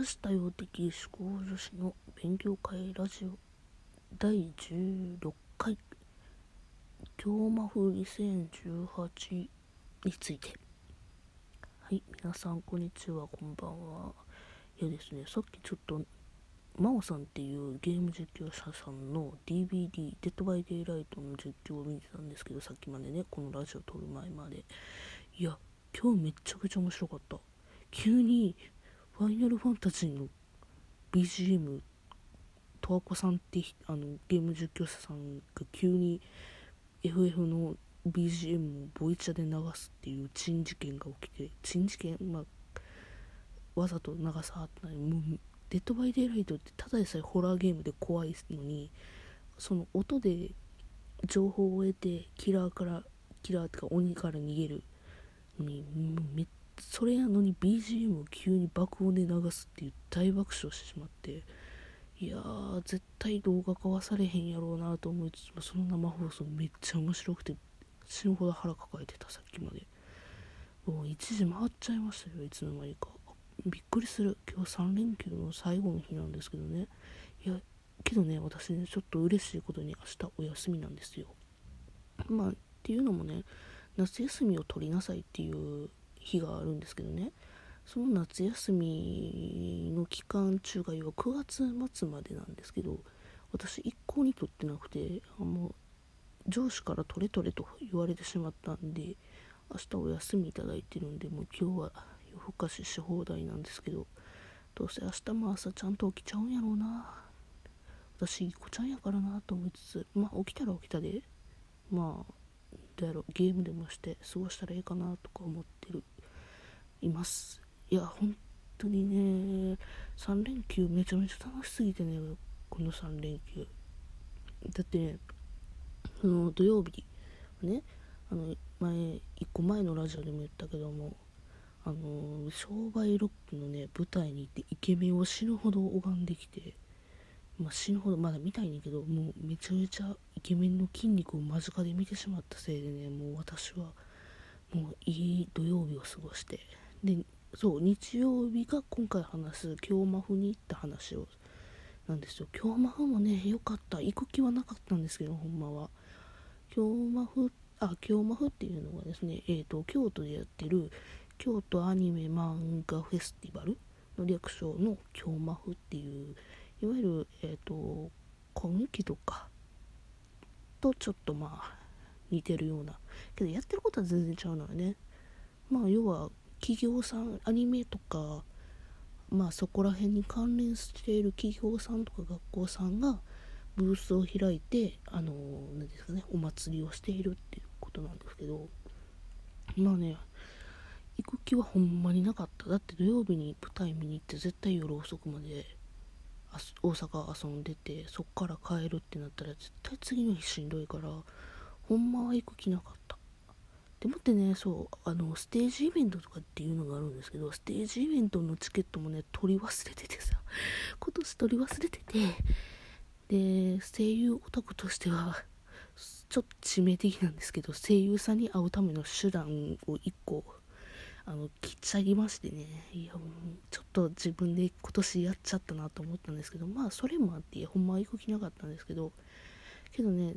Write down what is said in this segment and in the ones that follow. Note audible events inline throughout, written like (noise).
私多様的思考女子の勉強会ラジオ。第16回。京マフ2018について。はい皆さんこんにちはこんばんは。いやですねさっきちょっと真央さんっていうゲーム実況者さんの DVD「デッドバイデイライト」の実況を見てたんですけどさっきまでねこのラジオ撮る前まで。いや今日めっちゃくちゃ面白かった。急にファイナルファンタジーの BGM 十和子さんってあのゲーム実況者さんが急に FF の BGM をボイチャで流すっていう珍事件が起きて珍事件まあわざと流さはったのにもうデッドバイデイライトってただでさえホラーゲームで怖いのにその音で情報を得てキラーからキラーってか鬼から逃げるのにもうめっそれやのに BGM を急に爆音で流すっていう大爆笑してしまっていやー絶対動画化はされへんやろうなと思いつつもその生放送めっちゃ面白くて死ぬほど腹抱えてたさっきまで。もう1時回っちゃいましたよいつの間にか。びっくりする。今日3連休の最後の日なんですけどね。いやけどね私ねちょっと嬉しいことに明日お休みなんですよ。まあっていうのもね夏休みを取りなさいっていう日があるんですけどね。その夏休みの期間中が要は9月末までなんですけど私一向に取ってなくてあもう上司から取れ取れと言われてしまったんで明日お休みいただいてるんでもう今日は夜更かしし放題なんですけどどうせ明日も朝ちゃんと起きちゃうんやろうな。私いい子ちゃんやからなと思いつつまあ起きたら起きたで。まあどうやろゲームでもして過ごしたらいいかなとか思ってるいます。いや本当にね3連休めちゃめちゃ楽しすぎてねこの3連休。だってねの土曜日ねあの前1個前のラジオでも言ったけどもあの商売ロックのね舞台に行ってイケメンを死ぬほど拝んできて、まあ、死ぬほどまだ見たいんだけどもうめちゃめちゃイケメンの筋肉を間近で見てしまったせいでねもう私はもういい土曜日を過ごして。でそう日曜日が今回話す京マフに行った話をなんですよ。京マフもね良かった。行く気はなかったんですけどほんまは。京マフあ京マフっていうのがですねえっ、ー、と京都でやってる京都アニメ漫画フェスティバルの略称の京マフっていういわゆるえっ、ー、と今期とかとちょっとまあ似てるような。けどやってることは全然違うのよね。まあ要は企業さんアニメとかまあそこら辺に関連している企業さんとか学校さんがブースを開いてあの何ですかねお祭りをしているっていうことなんですけど。まあね行く気はほんまになかった。だって土曜日に舞台見に行って絶対夜遅くまで大阪遊んでてそっから帰るってなったら絶対次の日しんどいからほんまは行く気なかった。でもってねそうあのステージイベントとかっていうのがあるんですけどステージイベントのチケットもね取り忘れててさ (laughs) 今年取り忘れててで声優オタクとしてはちょっと致命的なんですけど声優さんに会うための手段を1個あの切っちゃいましてねいやもうちょっと自分で今年やっちゃったなと思ったんですけどまあそれもあってほんまは行く気なかったんですけどけどね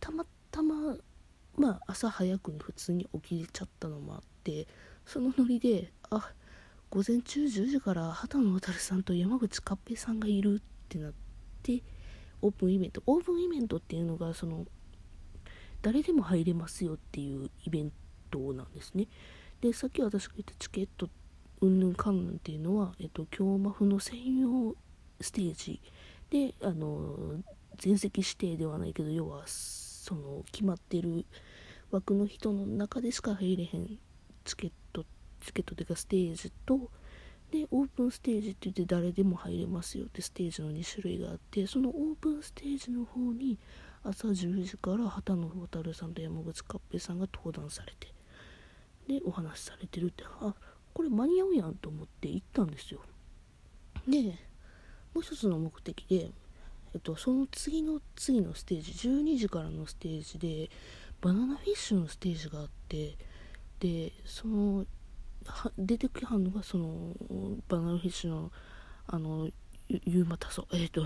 たまたままあ朝早くに普通に起きれちゃったのもあってそのノリであ午前中10時から畑野渉さんと山口勝平さんがいるってなってオープンイベント。オープンイベントっていうのがその誰でも入れますよっていうイベントなんですね。でさっき私が言ったチケットうんぬんかんぬんっていうのは、えっと、京マフの専用ステージであの全席指定ではないけど要はその決まってる枠の人の中でしか入れへんチケットチケットというかステージとでオープンステージって言って誰でも入れますよってステージの2種類があってそのオープンステージの方に朝10時から畑野蛍さんと山口勝平さんが登壇されてでお話しされてるってあこれ間に合うやんと思って行ったんですよ。でもう一つの目的でえっと、その次の次のステージ12時からのステージでバナナフィッシュのステージがあってでその出てきはんのがそのバナナフィッシュのあのゆうまたそえっ、(laughs) ー、と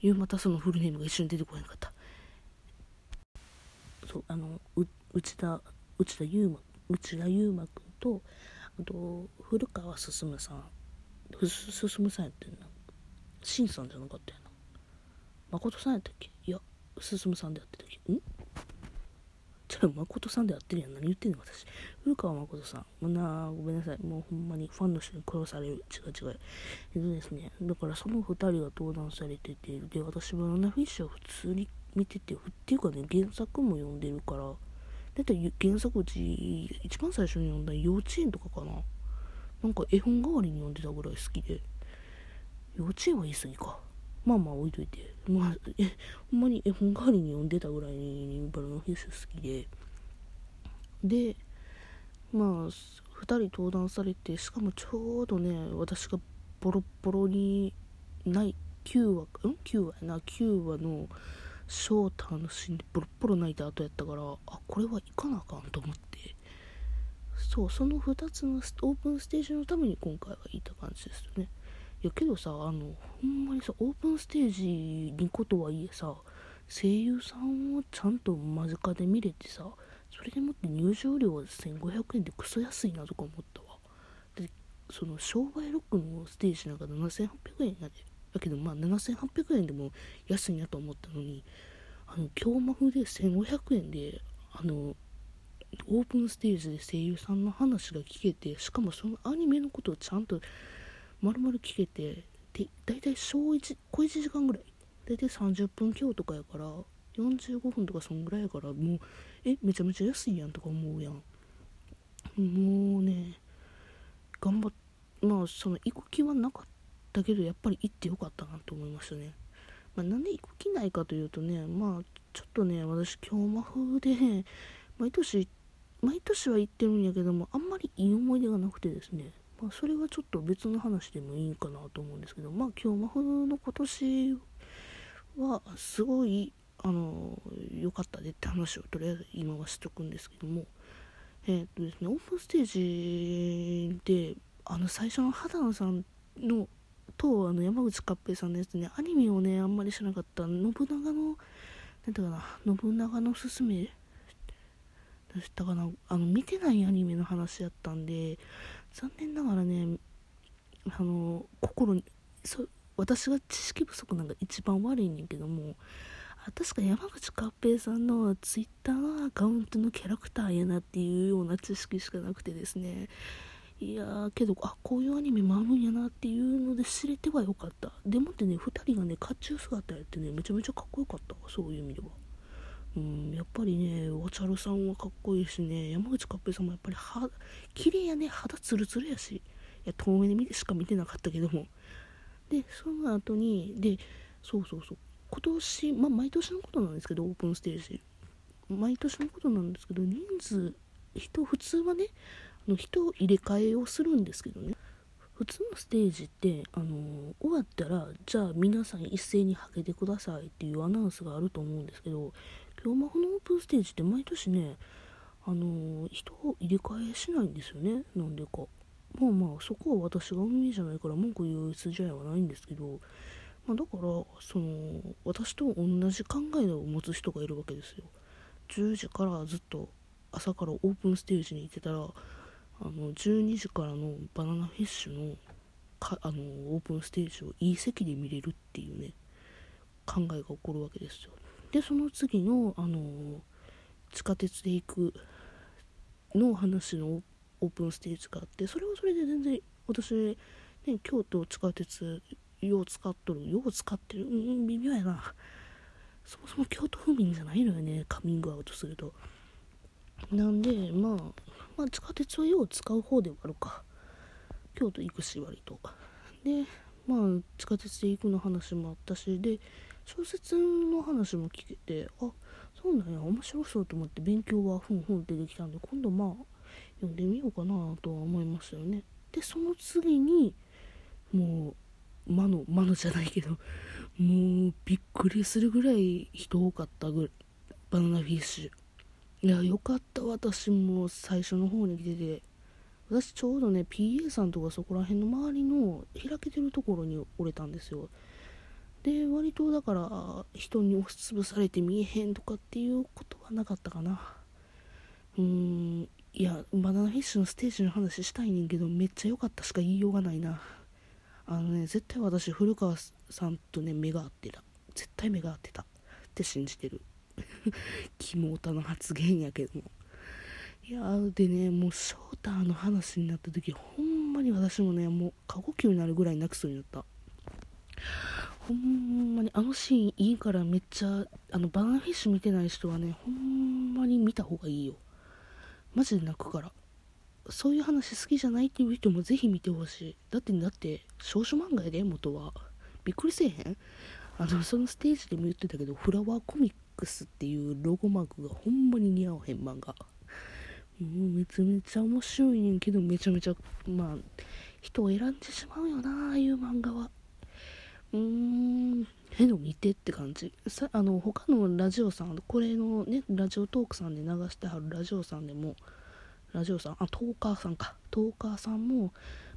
ゆうまたそのフルネームが一瞬出てこなかった。そうあのう内田内田優馬内田優馬君とあと古川進さん。進さんやってんな。しんさんじゃなかったよな。誠さんやったっけ？いや進さんでやってたっけ？ん？じゃあ誠さんでやってるやん。何言ってんの？私。古川誠さん。もうなごめんなさい。もうほんまにファンの人に殺される。違う違う。えっとですね。だからその2人が登壇されててで私バナナフィッシュは普通に見ててっていうかね原作も読んでるからだって原作うち一番最初に読んだ幼稚園とかかな？なんか絵本代わりに読んでたぐらい好きで。幼稚園は言い過ぎか。まあまあ置いといて。まあえほんまに絵本代わりに読んでたぐらいにバラのフィッシュ好きで。でまあ2人登壇されてしかもちょうどね私がボロボロにない9話ん？9話やな。9話のショーターのシーンでボロボロ泣いた後やったからあこれは行かなあかんと思って。そうその2つのオープンステージのために今回は行った感じですよね。いやけどさあのほんまにさオープンステージに行ことはいえさ声優さんをちゃんと間近で見れてさそれでもって入場料は1500円でクソ安いなとか思ったわ。でその商売ロックのステージなんか7800円やで。だけどまあ7800円でも安いなと思ったのにあの京マフで1500円であのオープンステージで声優さんの話が聞けてしかもそのアニメのことをちゃんと丸々聞けてで大体小1小1時間ぐらい。大体30分強とかやから45分とかそんぐらいやからもうえめちゃめちゃ安いやんとか思うやん。もうね頑張っまあその行く気はなかったけどやっぱり行ってよかったなと思いましたね、まあ、なんで行く気ないかというとねまあちょっとね私京魔風で、(laughs) 毎年毎年は行ってるんやけどもあんまりいい思い出がなくてですね。まあ、それはちょっと別の話でもいいかなと思うんですけどまあ今日魔法の今年はすごいあの良かったでって話をとりあえず今はしとくんですけどもえ、っとですねオープンステージであの最初の肌野さんのとあの山口勝平さんのやつねアニメをねあんまり知らなかった信長のなんだかな信長のすすめでしたかなあの見てないアニメの話やったんで残念ながらねあの心にそ私が知識不足なんか一番悪いねんけども確か山口勝平さんのツイッターのアカウントのキャラクターやなっていうような知識しかなくてですねいやーけどあこういうアニメもあるんやなっていうので知れてはよかった。でもってね2人がね甲冑姿やってねめちゃめちゃかっこよかったそういう意味では。うんやっぱりねお茶るさんはかっこいいしね山口勝平さんもやっぱり肌綺麗やね肌ツルツルやしいや遠目で見てしか見てなかったけども。でその後にでそうそうそう。今年まあ毎年のことなんですけどオープンステージ。毎年のことなんですけど人数人普通はねの人入れ替えをするんですけどね。普通のステージってあの終わったらじゃあ皆さん一斉にはけてくださいっていうアナウンスがあると思うんですけど京マフのオープンステージって毎年ねあの人を入れ替えしないんですよね。なんでか。まあまあそこは私が運営じゃないから文句言う筋合いはないんですけど、まあ、だからその私と同じ考えを持つ人がいるわけですよ。10時からずっと朝からオープンステージに行ってたらあの12時からのバナナフィッシュのかあのオープンステージをいい席で見れるっていうね考えが起こるわけですよ。でその次のあの地下鉄で行くの話のオープンステージがあってそれはそれで全然私、ね、京都地下鉄よう使っとるよう使ってるうん微妙やな。そもそも京都府民じゃないのよねカミングアウトすると。なんでまあまあ地下鉄はよう使う方ではあるか。京都行くし割と。でまあ地下鉄で行くの話もあったしで小説の話も聞けてあそうなんや。面白そうと思って勉強はふんふんってできたんで今度まあ読んでみようかなとは思いましたよね。でその次にもう魔の魔のじゃないけどもうびっくりするぐらい人多かったぐらい。バナナフィッシュ。いやよかった。私も最初の方に来てて。私ちょうどね PA さんとかそこら辺の周りの開けてるところに折れたんですよ。で割とだから人に押しつぶされて見えへんとかっていうことはなかったかな。うーんいやバナナフィッシュのステージの話したいねんけどめっちゃ良かったしか言いようがないな。あのね絶対私古川さんとね目が合ってた。絶対目が合ってたって信じてる。キモータの発言やけども。いやでねもう翔太の話になった時ほんまに私もねもう過呼吸になるぐらい泣くそうになった。ほんまにあのシーンいいからめっちゃあのバナナフィッシュ見てない人はねほんまに見た方がいいよ。マジで泣くから。そういう話好きじゃないっていう人もぜひ見てほしい。だってだって少女漫画やで元は。びっくりせえへん。あのそのステージでも言ってたけどフラワーコミックスっていうロゴマークがほんまに似合わへん漫画。もうめちゃめちゃ面白いねんけどめちゃめちゃまあ人を選んでしまうよなああいう漫画は。うーんへの見てって感じ。さあの他のラジオさんこれのねラジオトークさんで流してはるラジオさんでもラジオさんあトーカーさんか。トーカーさんも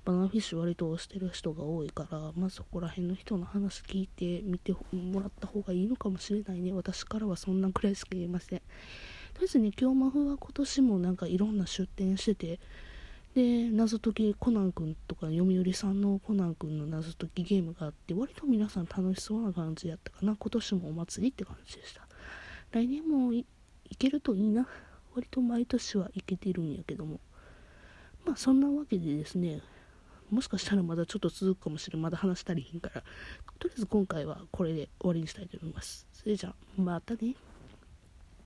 バナナフィッシュ割としてる人が多いからまあそこら辺の人の話聞いて見てもらった方がいいのかもしれないね。私からはそんなくらいしか言えません。とりあえずね京マフは今年もなんかいろんな出展しててで謎解きコナン君とか読売さんのコナン君の謎解きゲームがあって割と皆さん楽しそうな感じやったかな。今年もお祭りって感じでした。来年もいけるといいな。割と毎年はいけてるんやけども。まあそんなわけでですねもしかしたらまだちょっと続くかもしれんまだ話したりひんから。とりあえず今回はこれで終わりにしたいと思います。それじゃあまたね。